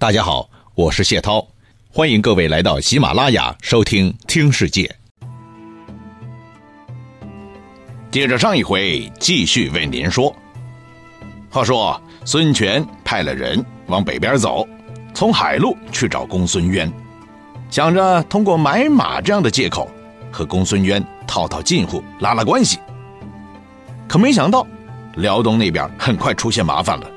大家好，我是谢涛，欢迎各位来到喜马拉雅收听《听世界》。接着上一回，继续为您说。话说孙权派了人往北边走，从海路去找公孙渊，想着通过买马这样的借口和公孙渊套套近乎，拉拉关系。可没想到，辽东那边很快出现麻烦了。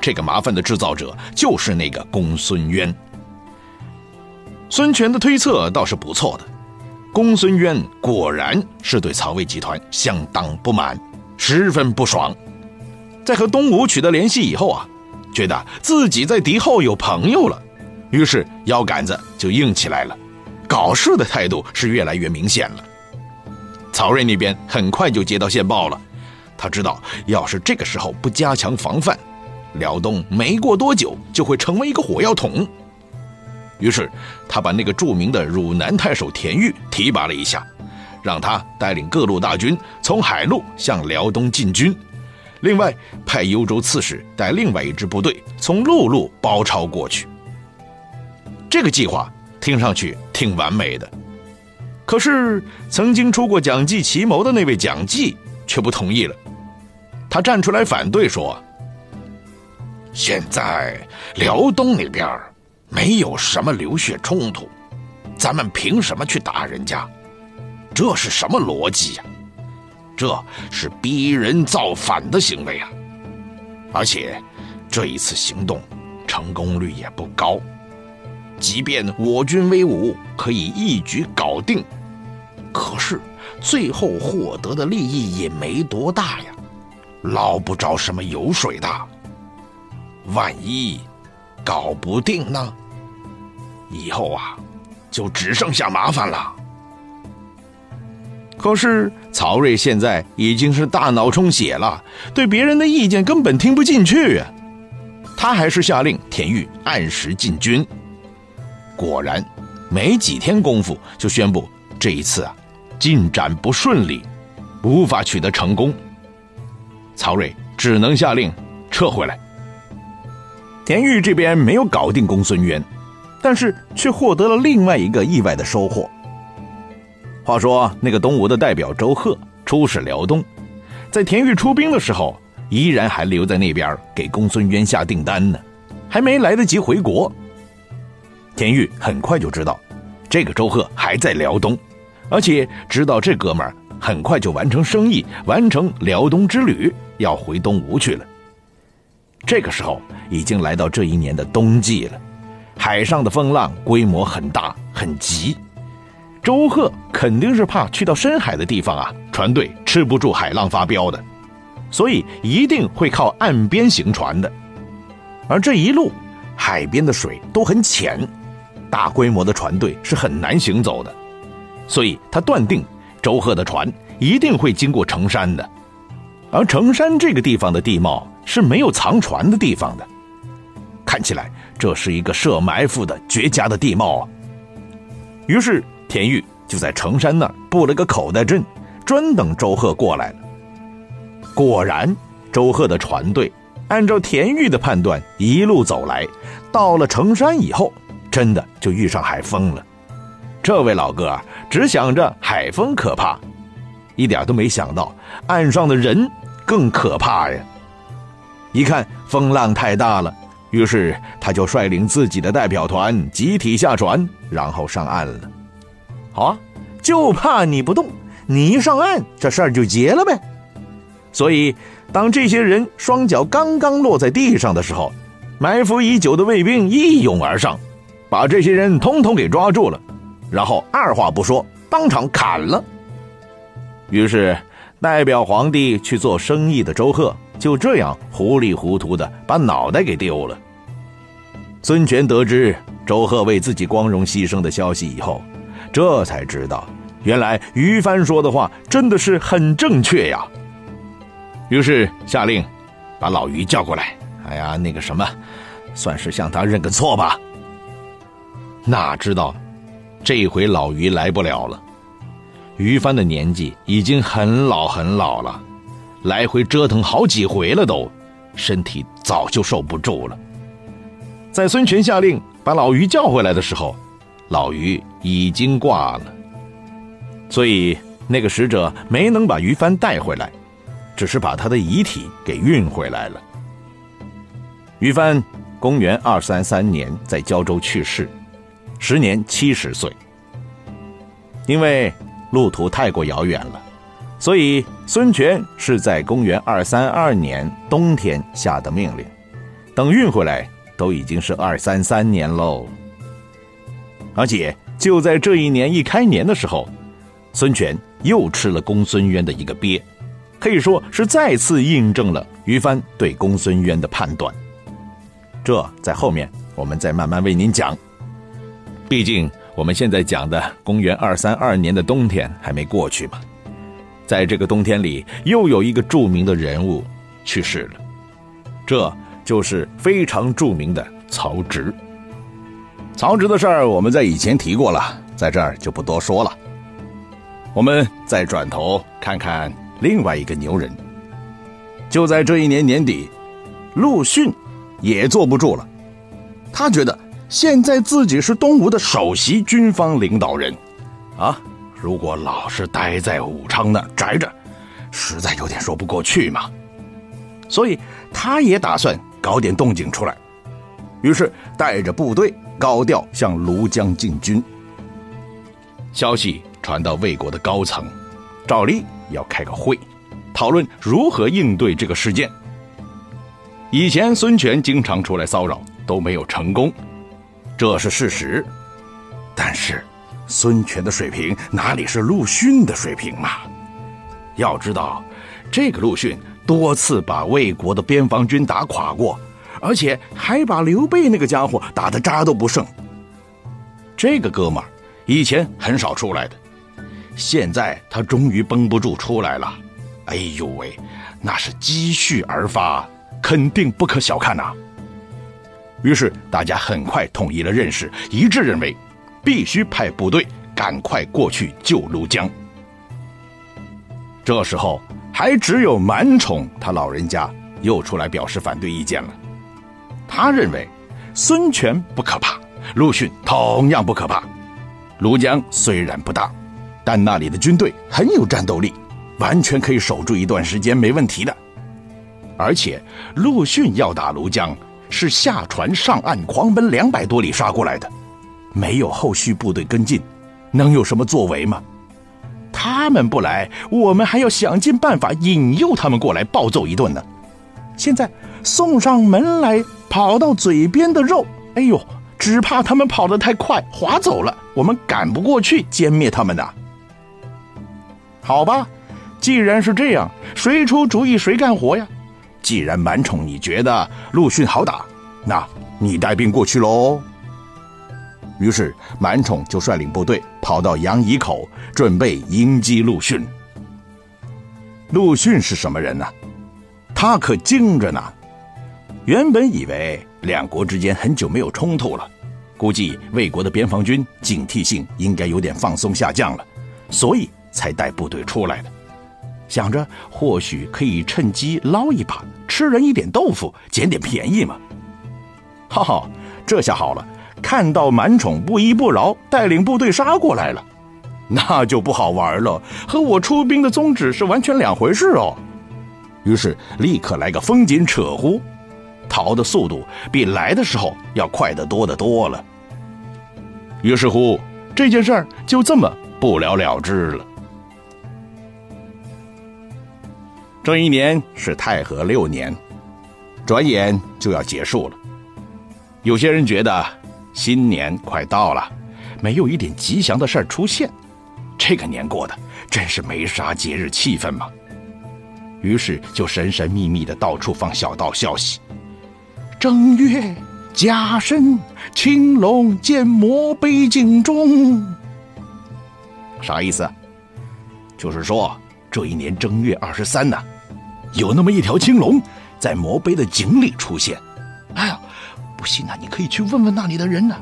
这个麻烦的制造者就是那个公孙渊。孙权的推测倒是不错的，公孙渊果然是对曹魏集团相当不满，十分不爽。在和东吴取得联系以后啊，觉得自己在敌后有朋友了，于是腰杆子就硬起来了，搞事的态度是越来越明显了。曹睿那边很快就接到线报了，他知道要是这个时候不加强防范。辽东没过多久就会成为一个火药桶，于是他把那个著名的汝南太守田豫提拔了一下，让他带领各路大军从海路向辽东进军，另外派幽州刺史带另外一支部队从陆路包抄过去。这个计划听上去挺完美的，可是曾经出过蒋济奇谋的那位蒋济却不同意了，他站出来反对说。现在辽东那边没有什么流血冲突，咱们凭什么去打人家？这是什么逻辑呀？这是逼人造反的行为啊！而且这一次行动成功率也不高，即便我军威武可以一举搞定，可是最后获得的利益也没多大呀，捞不着什么油水的。万一搞不定呢？以后啊，就只剩下麻烦了。可是曹睿现在已经是大脑充血了，对别人的意见根本听不进去啊。他还是下令田豫按时进军。果然，没几天功夫就宣布这一次啊，进展不顺利，无法取得成功。曹睿只能下令撤回来。田玉这边没有搞定公孙渊，但是却获得了另外一个意外的收获。话说，那个东吴的代表周贺出使辽东，在田玉出兵的时候，依然还留在那边给公孙渊下订单呢，还没来得及回国。田玉很快就知道，这个周贺还在辽东，而且知道这哥们儿很快就完成生意，完成辽东之旅，要回东吴去了。这个时候已经来到这一年的冬季了，海上的风浪规模很大很急，周贺肯定是怕去到深海的地方啊，船队吃不住海浪发飙的，所以一定会靠岸边行船的。而这一路海边的水都很浅，大规模的船队是很难行走的，所以他断定周贺的船一定会经过成山的，而成山这个地方的地貌。是没有藏船的地方的，看起来这是一个设埋伏的绝佳的地貌啊。于是田玉就在城山那儿布了个口袋阵，专等周贺过来了。果然，周贺的船队按照田玉的判断一路走来，到了城山以后，真的就遇上海风了。这位老哥只想着海风可怕，一点都没想到岸上的人更可怕呀。一看风浪太大了，于是他就率领自己的代表团集体下船，然后上岸了。好啊，就怕你不动，你一上岸，这事儿就结了呗。所以，当这些人双脚刚刚落在地上的时候，埋伏已久的卫兵一拥而上，把这些人通通给抓住了，然后二话不说，当场砍了。于是，代表皇帝去做生意的周贺。就这样糊里糊涂的把脑袋给丢了。孙权得知周贺为自己光荣牺牲的消息以后，这才知道，原来于帆说的话真的是很正确呀。于是下令把老于叫过来，哎呀，那个什么，算是向他认个错吧。哪知道，这回老于来不了了。于帆的年纪已经很老很老了。来回折腾好几回了，都身体早就受不住了。在孙权下令把老于叫回来的时候，老于已经挂了，所以那个使者没能把于帆带回来，只是把他的遗体给运回来了。于帆，公元二三三年在胶州去世，时年七十岁。因为路途太过遥远了，所以孙权是在公元二三二年冬天下的命令，等运回来。都已经是二三三年喽，而且就在这一年一开年的时候，孙权又吃了公孙渊的一个鳖，可以说是再次印证了于帆对公孙渊的判断。这在后面我们再慢慢为您讲。毕竟我们现在讲的公元二三二年的冬天还没过去嘛，在这个冬天里，又有一个著名的人物去世了，这。就是非常著名的曹植。曹植的事儿，我们在以前提过了，在这儿就不多说了。我们再转头看看另外一个牛人。就在这一年年底，陆逊也坐不住了。他觉得现在自己是东吴的首席军方领导人，啊，如果老是待在武昌那宅着，实在有点说不过去嘛。所以他也打算。搞点动静出来，于是带着部队高调向庐江进军。消息传到魏国的高层，照例要开个会，讨论如何应对这个事件。以前孙权经常出来骚扰，都没有成功，这是事实。但是孙权的水平哪里是陆逊的水平嘛？要知道，这个陆逊。多次把魏国的边防军打垮过，而且还把刘备那个家伙打得渣都不剩。这个哥们儿以前很少出来的，现在他终于绷不住出来了。哎呦喂，那是积蓄而发，肯定不可小看呐。于是大家很快统一了认识，一致认为必须派部队赶快过去救庐江。这时候。还只有满宠他老人家又出来表示反对意见了。他认为，孙权不可怕，陆逊同样不可怕。庐江虽然不大，但那里的军队很有战斗力，完全可以守住一段时间没问题的。而且，陆逊要打庐江，是下船上岸狂奔两百多里杀过来的，没有后续部队跟进，能有什么作为吗？他们不来，我们还要想尽办法引诱他们过来暴揍一顿呢。现在送上门来，跑到嘴边的肉，哎呦，只怕他们跑得太快，划走了，我们赶不过去歼灭他们的。好吧，既然是这样，谁出主意谁干活呀？既然满宠你觉得陆逊好打，那你带兵过去喽。于是，满宠就率领部队跑到杨仪口，准备迎击陆逊。陆逊是什么人呢？他可精着呢。原本以为两国之间很久没有冲突了，估计魏国的边防军警惕性应该有点放松下降了，所以才带部队出来的，想着或许可以趁机捞一把，吃人一点豆腐，捡点便宜嘛。哈哈，这下好了。看到满宠不依不饶，带领部队杀过来了，那就不好玩了，和我出兵的宗旨是完全两回事哦。于是立刻来个风紧扯呼，逃的速度比来的时候要快得多得多了。于是乎，这件事儿就这么不了了之了。这一年是太和六年，转眼就要结束了。有些人觉得。新年快到了，没有一点吉祥的事儿出现，这个年过的真是没啥节日气氛嘛。于是就神神秘秘的到处放小道消息：正月甲申，青龙见魔碑井中。啥意思？就是说这一年正月二十三呢，有那么一条青龙在魔碑的井里出现。哎呀！不信啊，你可以去问问那里的人呢。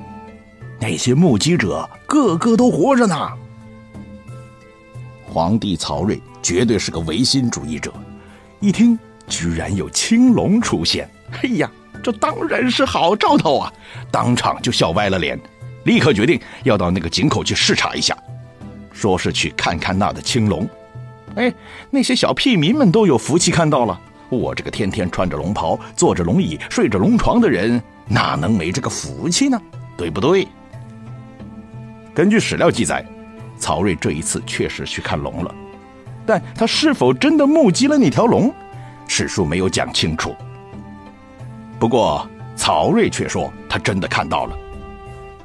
那些目击者个个都活着呢。皇帝曹睿绝对是个唯心主义者，一听居然有青龙出现，嘿呀，这当然是好兆头啊！当场就笑歪了脸，立刻决定要到那个井口去视察一下，说是去看看那的青龙。哎，那些小屁民们都有福气看到了，我这个天天穿着龙袍、坐着龙椅、睡着龙床的人，哪能没这个福气呢？对不对？根据史料记载，曹睿这一次确实去看龙了，但他是否真的目击了那条龙，史书没有讲清楚。不过曹睿却说他真的看到了，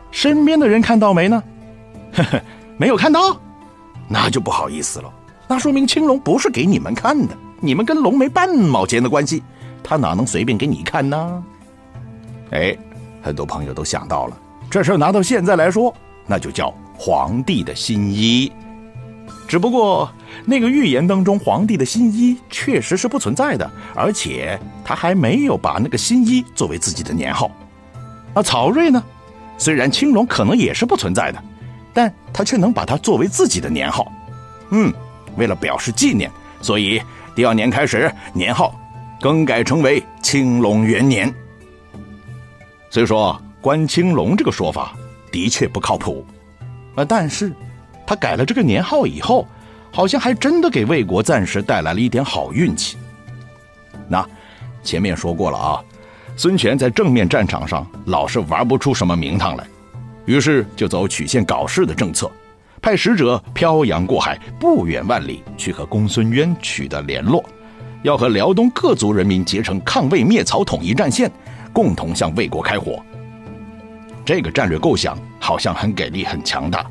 身边的人看到没呢？呵呵，没有看到，那就不好意思了。那说明青龙不是给你们看的，你们跟龙没半毛钱的关系，他哪能随便给你看呢？哎，很多朋友都想到了，这事拿到现在来说。那就叫皇帝的新衣，只不过那个预言当中，皇帝的新衣确实是不存在的，而且他还没有把那个新衣作为自己的年号。那曹睿呢，虽然青龙可能也是不存在的，但他却能把它作为自己的年号。嗯，为了表示纪念，所以第二年开始年号更改成为青龙元年。所以说，关青龙这个说法。的确不靠谱，啊！但是，他改了这个年号以后，好像还真的给魏国暂时带来了一点好运气。那前面说过了啊，孙权在正面战场上老是玩不出什么名堂来，于是就走曲线搞事的政策，派使者漂洋过海，不远万里去和公孙渊取得联络，要和辽东各族人民结成抗魏灭曹统一战线，共同向魏国开火。这个战略构想好像很给力、很强大，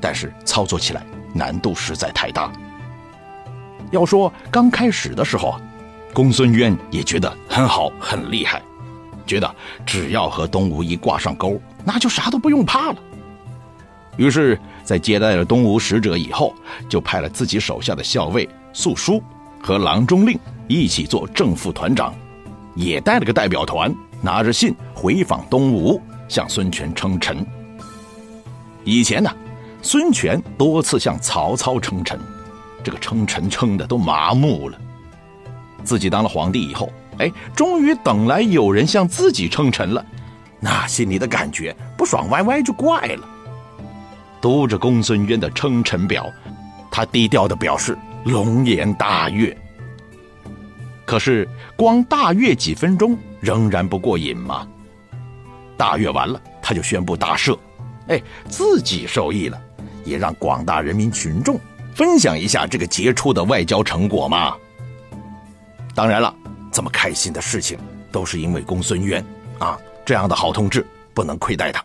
但是操作起来难度实在太大。要说刚开始的时候啊，公孙渊也觉得很好、很厉害，觉得只要和东吴一挂上钩，那就啥都不用怕了。于是，在接待了东吴使者以后，就派了自己手下的校尉素书和郎中令一起做正副团长，也带了个代表团，拿着信回访东吴。向孙权称臣。以前呢，孙权多次向曹操称臣，这个称臣称的都麻木了。自己当了皇帝以后，哎，终于等来有人向自己称臣了，那心里的感觉不爽歪歪就怪了。读着公孙渊的称臣表，他低调的表示龙颜大悦。可是光大悦几分钟，仍然不过瘾嘛。大悦完了，他就宣布大赦，哎，自己受益了，也让广大人民群众分享一下这个杰出的外交成果嘛。当然了，这么开心的事情都是因为公孙渊啊，这样的好同志不能亏待他。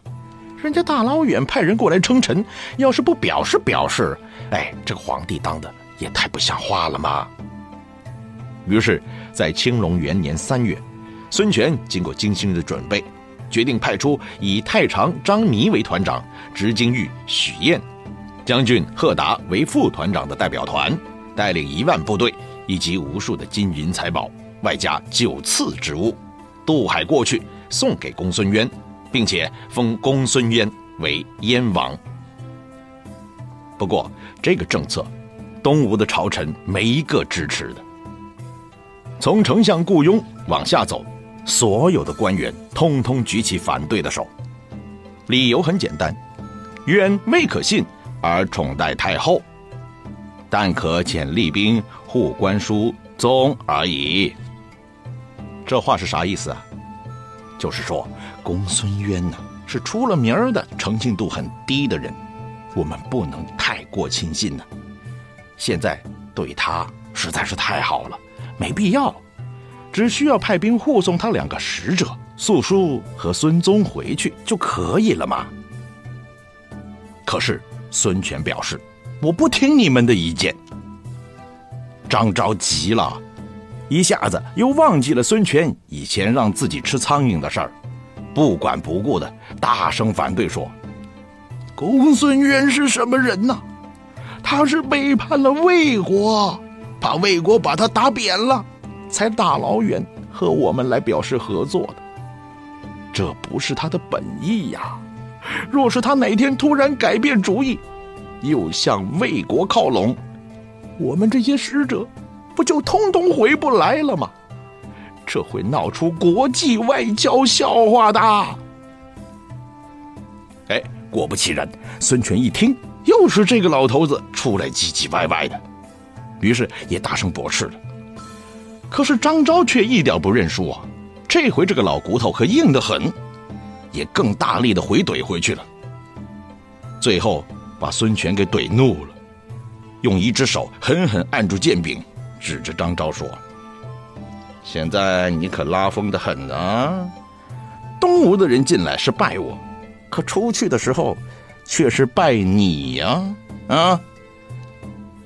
人家大老远派人过来称臣，要是不表示表示，哎，这个皇帝当的也太不像话了嘛。于是，在青龙元年三月，孙权经过精心的准备。决定派出以太常张弥为团长，执金玉许燕，将军贺达为副团长的代表团，带领一万部队以及无数的金银财宝，外加九次之物，渡海过去送给公孙渊，并且封公孙渊为燕王。不过，这个政策，东吴的朝臣没一个支持的。从丞相雇佣往下走。所有的官员通通举起反对的手，理由很简单：渊未可信而宠待太后，但可遣厉兵护官书宗而已。这话是啥意思啊？就是说公孙渊呢是出了名的诚信度很低的人，我们不能太过轻信呢。现在对他实在是太好了，没必要。只需要派兵护送他两个使者素书和孙宗回去就可以了嘛。可是孙权表示：“我不听你们的意见。”张昭急了，一下子又忘记了孙权以前让自己吃苍蝇的事儿，不管不顾的大声反对说：“公孙渊是什么人呢？他是背叛了魏国，怕魏国把他打扁了。”才大老远和我们来表示合作的，这不是他的本意呀！若是他哪天突然改变主意，又向魏国靠拢，我们这些使者不就通通回不来了吗？这会闹出国际外交笑话的。哎，果不其然，孙权一听又是这个老头子出来唧唧歪歪的，于是也大声驳斥了。可是张昭却一点不认输啊！这回这个老骨头可硬得很，也更大力的回怼回去了。最后把孙权给怼怒了，用一只手狠狠按住剑柄，指着张昭说：“现在你可拉风的很啊！东吴的人进来是拜我，可出去的时候却是拜你呀！啊！”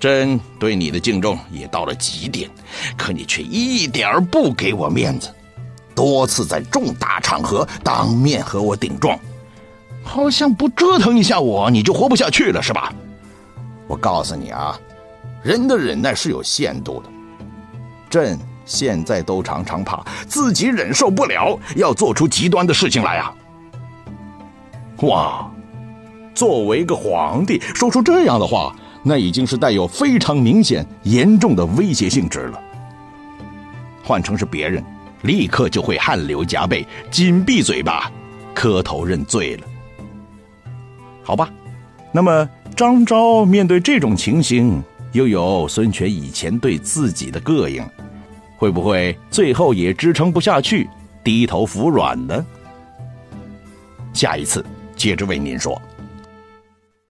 朕对你的敬重也到了极点，可你却一点儿不给我面子，多次在重大场合当面和我顶撞，好像不折腾一下我你就活不下去了是吧？我告诉你啊，人的忍耐是有限度的，朕现在都常常怕自己忍受不了，要做出极端的事情来啊！哇，作为一个皇帝，说出这样的话。那已经是带有非常明显、严重的威胁性质了。换成是别人，立刻就会汗流浃背、紧闭嘴巴、磕头认罪了。好吧，那么张昭面对这种情形，又有孙权以前对自己的膈应，会不会最后也支撑不下去，低头服软呢？下一次接着为您说。